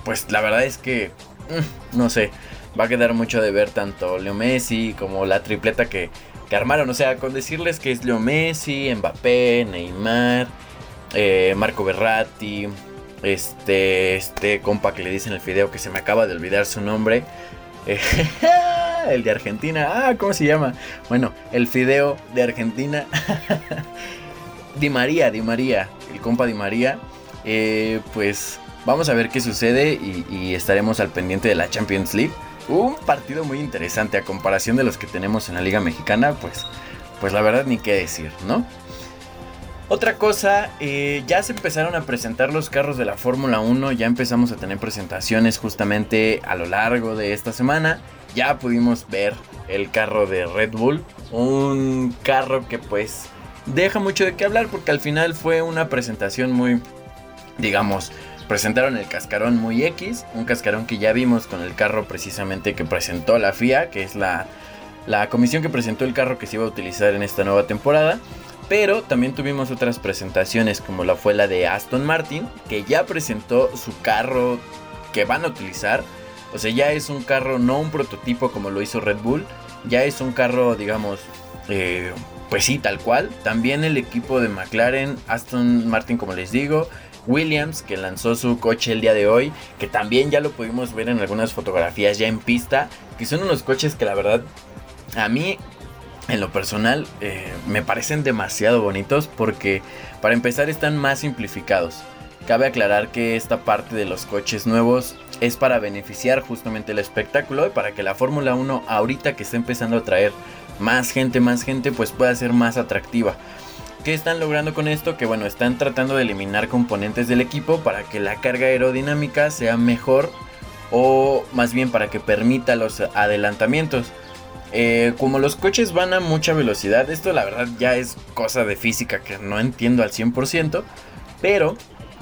pues la verdad es que, mm, no sé, va a quedar mucho de ver tanto Leo Messi como la tripleta que, que armaron. O sea, con decirles que es Leo Messi, Mbappé, Neymar, eh, Marco Berratti, este, este compa que le dicen el fideo que se me acaba de olvidar su nombre. el de Argentina. Ah, ¿cómo se llama? Bueno, el fideo de Argentina. Di María, Di María, el compa Di María. Eh, pues vamos a ver qué sucede y, estaremos al pendiente de la Champions League. Un partido muy interesante a comparación de los que tenemos en la Liga Mexicana, pues, pues la verdad ni qué decir, ¿no? Otra cosa, eh, ya se empezaron a presentar los carros de la Fórmula 1, ya empezamos a tener presentaciones justamente a lo largo de esta semana. Ya pudimos ver el carro de Red Bull, un carro que pues deja mucho de qué hablar porque al final fue una presentación muy, digamos, presentaron el cascarón muy X, un cascarón que ya vimos con el carro precisamente que presentó la FIA, que es la, la comisión que presentó el carro que se iba a utilizar en esta nueva temporada. Pero también tuvimos otras presentaciones como la fue la de Aston Martin, que ya presentó su carro que van a utilizar. O sea, ya es un carro, no un prototipo como lo hizo Red Bull, ya es un carro, digamos, eh, pues sí, tal cual. También el equipo de McLaren, Aston Martin, como les digo, Williams, que lanzó su coche el día de hoy, que también ya lo pudimos ver en algunas fotografías ya en pista, que son unos coches que la verdad a mí en lo personal eh, me parecen demasiado bonitos porque para empezar están más simplificados. Cabe aclarar que esta parte de los coches nuevos es para beneficiar justamente el espectáculo y para que la Fórmula 1 ahorita que está empezando a traer más gente, más gente, pues pueda ser más atractiva. ¿Qué están logrando con esto? Que bueno, están tratando de eliminar componentes del equipo para que la carga aerodinámica sea mejor o más bien para que permita los adelantamientos. Eh, como los coches van a mucha velocidad, esto la verdad ya es cosa de física que no entiendo al 100%, pero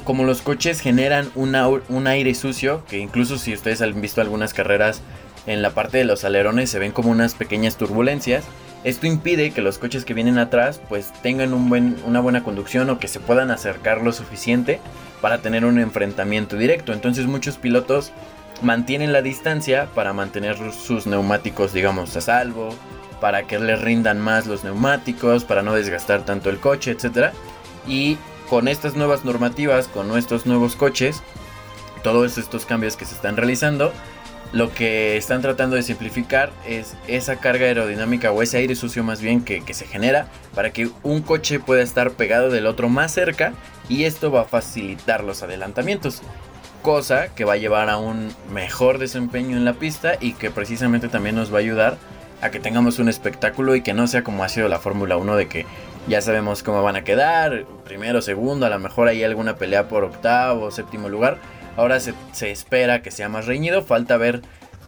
como los coches generan un aire sucio, que incluso si ustedes han visto algunas carreras en la parte de los alerones se ven como unas pequeñas turbulencias, esto impide que los coches que vienen atrás pues tengan una buena conducción o que se puedan acercar lo suficiente para tener un enfrentamiento directo. Entonces muchos pilotos mantienen la distancia para mantener sus neumáticos, digamos, a salvo, para que les rindan más los neumáticos, para no desgastar tanto el coche, etc. Y con estas nuevas normativas, con nuestros nuevos coches, todos estos cambios que se están realizando, lo que están tratando de simplificar es esa carga aerodinámica o ese aire sucio más bien que, se genera para que un coche pueda estar pegado del otro más cerca y esto va a facilitar los adelantamientos cosa que va a llevar a un mejor desempeño en la pista y que precisamente también nos va a ayudar a que tengamos un espectáculo y que no sea como ha sido la Fórmula 1 de que ya sabemos cómo van a quedar, primero, segundo, a lo mejor hay alguna pelea por octavo, séptimo lugar. Ahora se, espera que sea más reñido, falta ver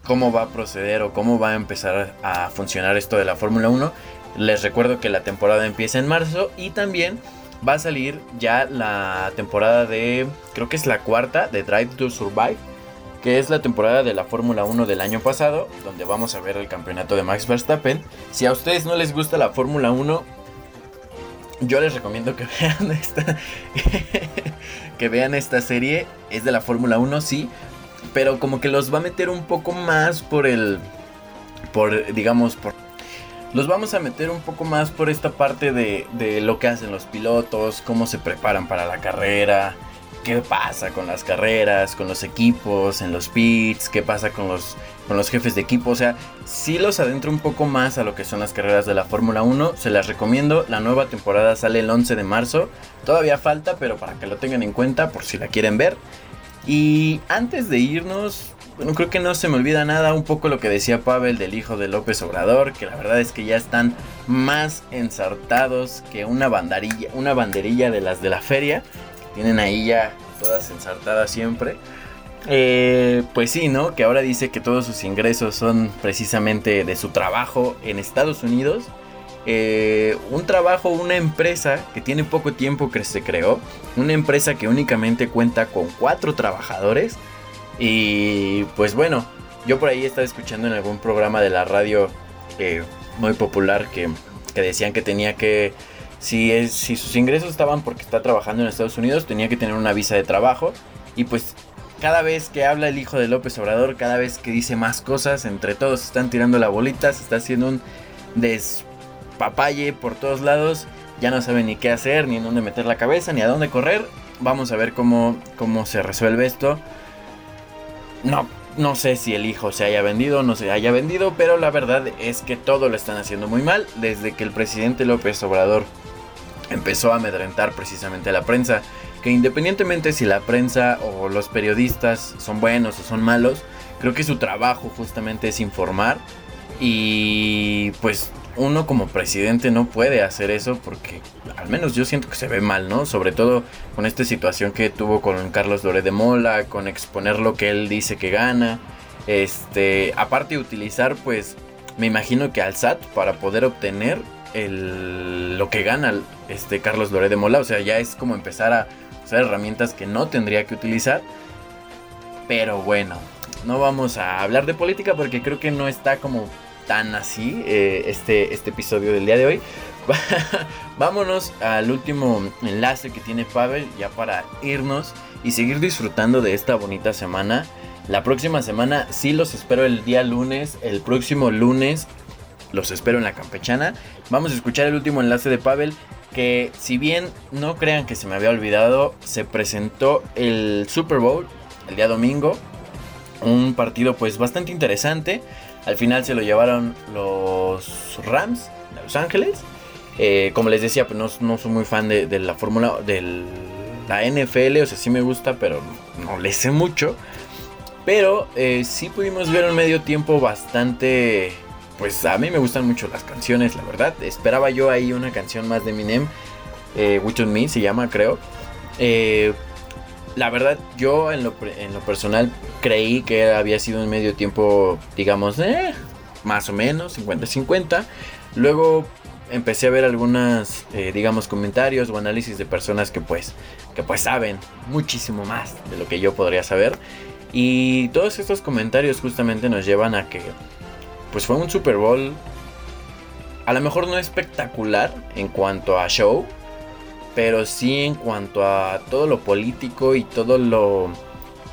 cómo va a proceder o cómo va a empezar a funcionar esto de la Fórmula 1. Les recuerdo que la temporada empieza en marzo y también va a salir ya la temporada de, creo que es la cuarta, de Drive to Survive, que es la temporada de la Fórmula 1 del año pasado, donde vamos a ver el campeonato de Max Verstappen. Si a ustedes no les gusta la Fórmula 1, yo les recomiendo que vean esta, que vean esta serie. Es de la Fórmula 1, sí, pero como que los va a meter un poco más por el, por, digamos, por los vamos a meter un poco más por esta parte de, de, lo que hacen los pilotos, cómo se preparan para la carrera, qué pasa con las carreras, con los equipos, en los pits, qué pasa con los, con los jefes de equipo. O sea, si los adentro un poco más a lo que son las carreras de la Fórmula 1, se las recomiendo. La nueva temporada sale el 11 de marzo. Todavía falta, pero para que lo tengan en cuenta por si la quieren ver. Y antes de irnos, bueno, creo que no se me olvida nada un poco lo que decía Pavel del hijo de López Obrador, que la verdad es que ya están más ensartados que una banderilla, una banderilla de las de la feria. Tienen ahí ya todas ensartadas siempre. Eh, pues sí, ¿no? Que ahora dice que todos sus ingresos son precisamente de su trabajo en Estados Unidos. Eh, un trabajo, una empresa que tiene poco tiempo que se creó. Una empresa que únicamente cuenta con cuatro trabajadores y pues bueno, yo por ahí estaba escuchando en algún programa de la radio eh, muy popular que, decían que tenía que, si, sus ingresos estaban porque está trabajando en Estados Unidos, tenía que tener una visa de trabajo. Y pues cada vez que habla el hijo de López Obrador, cada vez que dice más cosas, entre todos están tirando la bolita, se está haciendo un despapalle por todos lados. Ya no saben ni qué hacer, ni en dónde meter la cabeza, ni a dónde correr. Vamos a ver cómo se resuelve esto. No, no sé si el hijo se haya vendido o no se haya vendido, pero la verdad es que todo lo están haciendo muy mal desde que el presidente López Obrador empezó a amedrentar precisamente a la prensa. Que independientemente si la prensa o los periodistas son buenos o son malos, creo que su trabajo justamente es informar. Y pues uno como presidente no puede hacer eso porque al menos yo siento que se ve mal, ¿no? Sobre todo con esta situación que tuvo con Carlos Loré de Mola, con exponer lo que él dice que gana. Este, aparte de utilizar, pues, me imagino que al SAT para poder obtener el, lo que gana este Carlos Loré de Mola. O sea, ya es como empezar a usar herramientas que no tendría que utilizar. Pero bueno, no vamos a hablar de política porque creo que no está como tan así eh, este, este episodio del día de hoy. Vámonos al último enlace que tiene Pavel ya para irnos y seguir disfrutando de esta bonita semana. La próxima semana sí los espero el día lunes, el próximo lunes los espero en la campechana. Vamos a escuchar el último enlace de Pavel que si bien no crean que se me había olvidado, se presentó el Super Bowl el día domingo. Un partido pues bastante interesante. Al final se lo llevaron los Rams de Los Ángeles. Eh, como les decía, pues no, soy muy fan de, la fórmula de la NFL. O sea, sí me gusta, pero no le sé mucho. Pero eh, sí pudimos ver un medio tiempo bastante... Pues a mí me gustan mucho las canciones, la verdad. Esperaba yo ahí una canción más de Eminem. Which on Me se llama, creo. Eh, la verdad, yo en lo, en lo personal creí que había sido un medio tiempo, digamos, eh, más o menos, 50-50. Luego empecé a ver algunas, eh, digamos, comentarios o análisis de personas que pues, que pues saben muchísimo más de lo que yo podría saber. Y todos estos comentarios justamente nos llevan a que, pues fue un Super Bowl, a lo mejor no espectacular en cuanto a show, pero sí en cuanto a todo lo político y todo lo,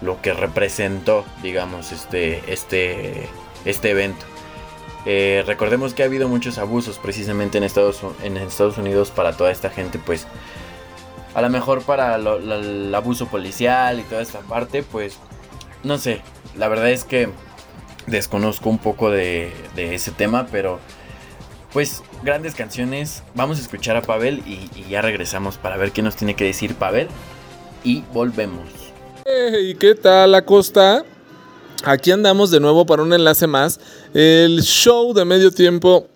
lo que representó, digamos, este, este, este evento. Eh, recordemos que ha habido muchos abusos precisamente en Estados, Estados Unidos para toda esta gente, pues a lo mejor para el abuso policial y toda esta parte, pues no sé, la verdad es que desconozco un poco de, de ese tema, pero pues grandes canciones. Vamos a escuchar a Pavel y, ya regresamos para ver qué nos tiene que decir Pavel. Y volvemos. Hey, ¿qué tal la costa? Aquí andamos de nuevo para un enlace más. El show de medio tiempo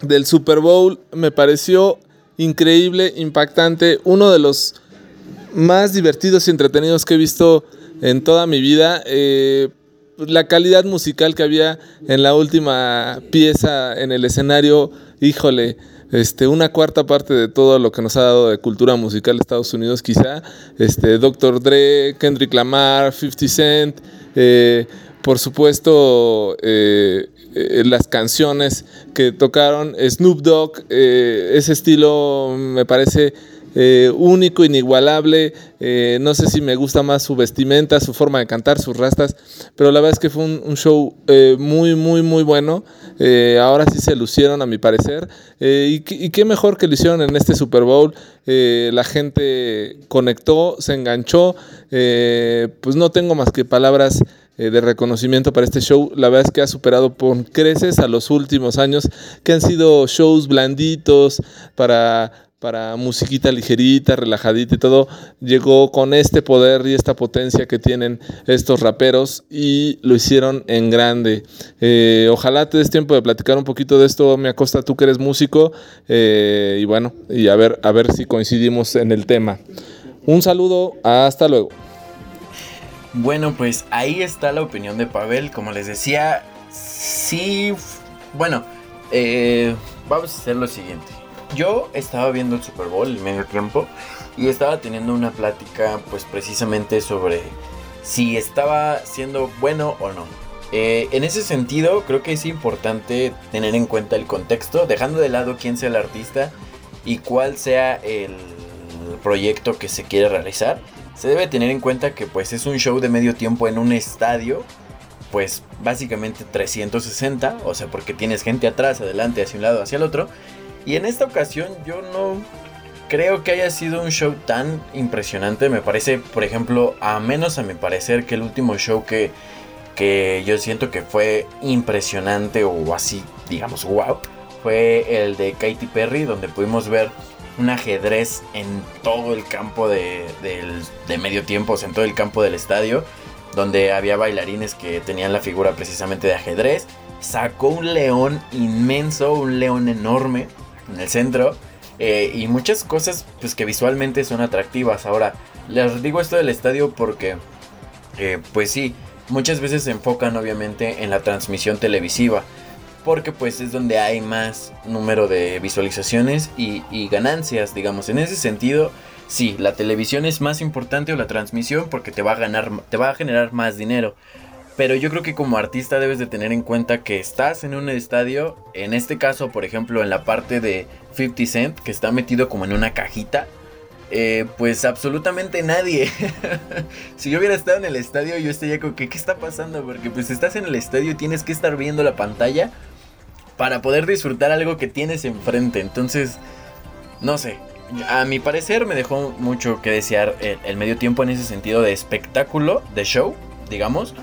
del Super Bowl me pareció increíble, impactante, uno de los más divertidos y entretenidos que he visto en toda mi vida. Eh, la calidad musical que había en la última pieza en el escenario, híjole, este, una cuarta parte de todo lo que nos ha dado de cultura musical Estados Unidos, quizá. Este, Dr. Dre, Kendrick Lamar, 50 Cent, eh, por supuesto, eh, eh, las canciones que tocaron, Snoop Dogg, ese estilo me parece eh, único, inigualable. Eh, no sé si me gusta más su vestimenta, su forma de cantar, sus rastas, pero la verdad es que fue un, show eh, muy, muy, muy bueno. ahora sí se lucieron, a mi parecer. Y, y, qué mejor que lo hicieron en este Super Bowl. la gente conectó, se enganchó. pues no tengo más que palabras de reconocimiento para este show. La verdad es que ha superado por creces a los últimos años, que han sido shows blanditos para para musiquita ligerita, relajadita y todo, llegó con este poder y esta potencia que tienen estos raperos y lo hicieron en grande. Eh, ojalá te des tiempo de platicar un poquito de esto, me acosta tú que eres músico, eh, y bueno, y a ver, a ver si coincidimos en el tema. Un saludo, hasta luego. Bueno, pues ahí está la opinión de Pavel. Como les decía, sí, bueno, eh, vamos a hacer lo siguiente yo estaba viendo el Super Bowl el medio tiempo y estaba teniendo una plática pues precisamente sobre si estaba siendo bueno o no. Eh, en ese sentido creo que es importante tener en cuenta el contexto, dejando de lado quién sea el artista y cuál sea el proyecto que se quiere realizar. Se debe tener en cuenta que pues es un show de medio tiempo en un estadio pues básicamente 360, o sea, porque tienes gente atrás, adelante, hacia un lado, hacia el otro, y en esta ocasión yo no creo que haya sido un show tan impresionante. Me parece, por ejemplo, a menos a mi parecer que el último show que, que yo siento que fue impresionante o así, digamos, wow, fue el de Katy Perry, donde pudimos ver un ajedrez en todo el campo de, de medio tiempo, o sea, en todo el campo del estadio, donde había bailarines que tenían la figura precisamente de ajedrez. Sacó un león inmenso, un león enorme, en el centro. Eh, y muchas cosas pues que visualmente son atractivas. Ahora, les digo esto del estadio porque, eh, pues sí, muchas veces se enfocan obviamente en la transmisión televisiva. Porque pues es donde hay más número de visualizaciones y, y ganancias, digamos. En ese sentido, sí, la televisión es más importante o la transmisión porque te va a ganar, te va a generar más dinero. Pero yo creo que como artista debes de tener en cuenta que estás en un estadio, en este caso, por ejemplo, en la parte de 50 Cent, que está metido como en una cajita, eh, pues absolutamente nadie. si yo hubiera estado en el estadio, yo estaría como que, ¿qué está pasando? Porque pues estás en el estadio y tienes que estar viendo la pantalla para poder disfrutar algo que tienes enfrente. Entonces, no sé. A mi parecer me dejó mucho que desear el, el medio tiempo en ese sentido de espectáculo, de show, digamos.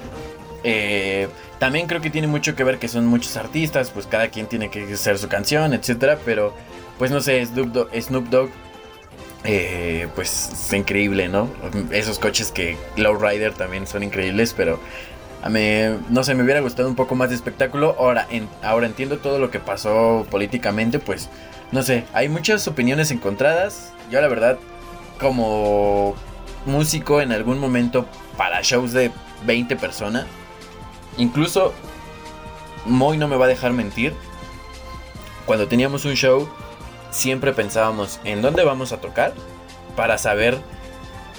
Eh, también creo que tiene mucho que ver que son muchos artistas, pues cada quien tiene que hacer su canción, etcétera. Pero, pues no sé, Snoop Dogg, eh, pues es increíble, ¿no? Esos coches que Rider también son increíbles, pero mí, no sé, me hubiera gustado un poco más de espectáculo. Ahora, ahora entiendo todo lo que pasó políticamente, pues no sé, hay muchas opiniones encontradas. Yo la verdad, como músico en algún momento para shows de 20 personas, Incluso Moy no me va a dejar mentir. Cuando teníamos un show, siempre pensábamos en dónde vamos a tocar para saber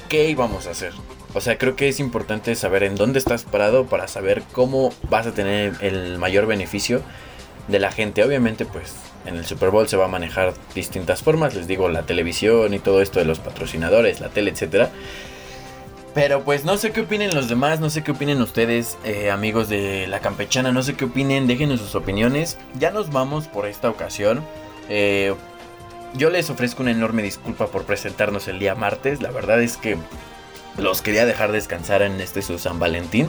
qué íbamos a hacer. O sea, creo que es importante saber en dónde estás parado para saber cómo vas a tener el mayor beneficio de la gente. Obviamente, pues en el Super Bowl se va a manejar distintas formas. Les digo, la televisión y todo esto de los patrocinadores, la tele, etcétera. Pero pues no sé qué opinen los demás, no sé qué opinen ustedes, eh, amigos de la campechana, no sé qué opinen, déjenos sus opiniones. Ya nos vamos por esta ocasión. Eh, yo les ofrezco una enorme disculpa por presentarnos el día martes. La verdad es que los quería dejar descansar en este su San Valentín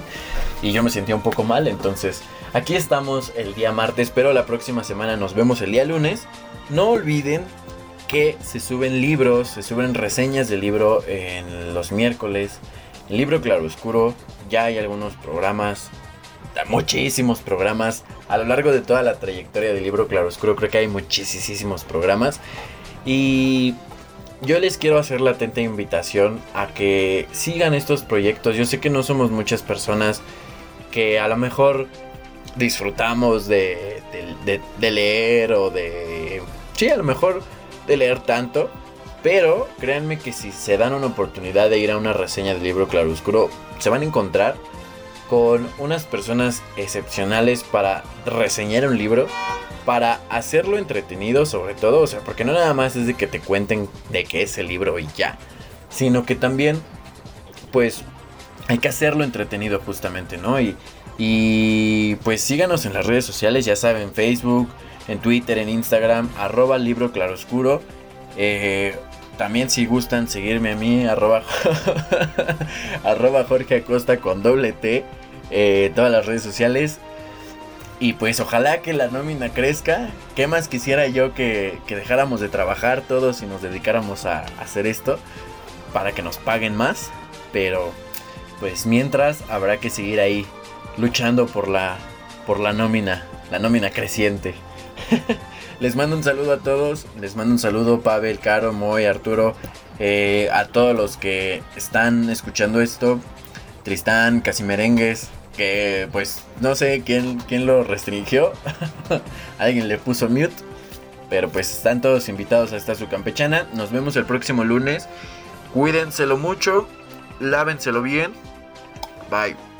y yo me sentía un poco mal. Entonces aquí estamos el día martes, pero la próxima semana nos vemos el día lunes. No olviden que se suben libros, se suben reseñas de libro en los miércoles. El libro Claro Oscuro, ya hay algunos programas, muchísimos programas. A lo largo de toda la trayectoria del libro Claro Oscuro creo que hay muchísimos programas. Y yo les quiero hacer la atenta invitación a que sigan estos proyectos. Yo sé que no somos muchas personas que a lo mejor disfrutamos de, de leer o de sí, a lo mejor de leer tanto, pero créanme que si se dan una oportunidad de ir a una reseña del libro Claroscuro, se van a encontrar con unas personas excepcionales para reseñar un libro, para hacerlo entretenido sobre todo, o sea, porque no nada más es de que te cuenten de qué es el libro y ya, sino que también, pues, hay que hacerlo entretenido justamente, ¿no? Y, y pues síganos en las redes sociales, ya saben, Facebook, en Twitter, en Instagram, arroba libro claroscuro. Eh, también si gustan seguirme a mí, arroba, arroba Jorge con doble T, eh, todas las redes sociales. Y pues ojalá que la nómina crezca. ¿Qué más quisiera yo que, que dejáramos de trabajar todos y nos dedicáramos a, a hacer esto para que nos paguen más? Pero pues mientras habrá que seguir ahí luchando por la, por la nómina, la nómina creciente. les mando un saludo a todos. Les mando un saludo, Pavel, Caro, Moy, Arturo. eh, a todos los que están escuchando esto. Tristán, Casimerengues. Que pues no sé quién, quién lo restringió. Alguien le puso mute. Pero pues están todos invitados a esta su campechana. Nos vemos el próximo lunes. Cuídenselo mucho. Lávenselo bien. Bye.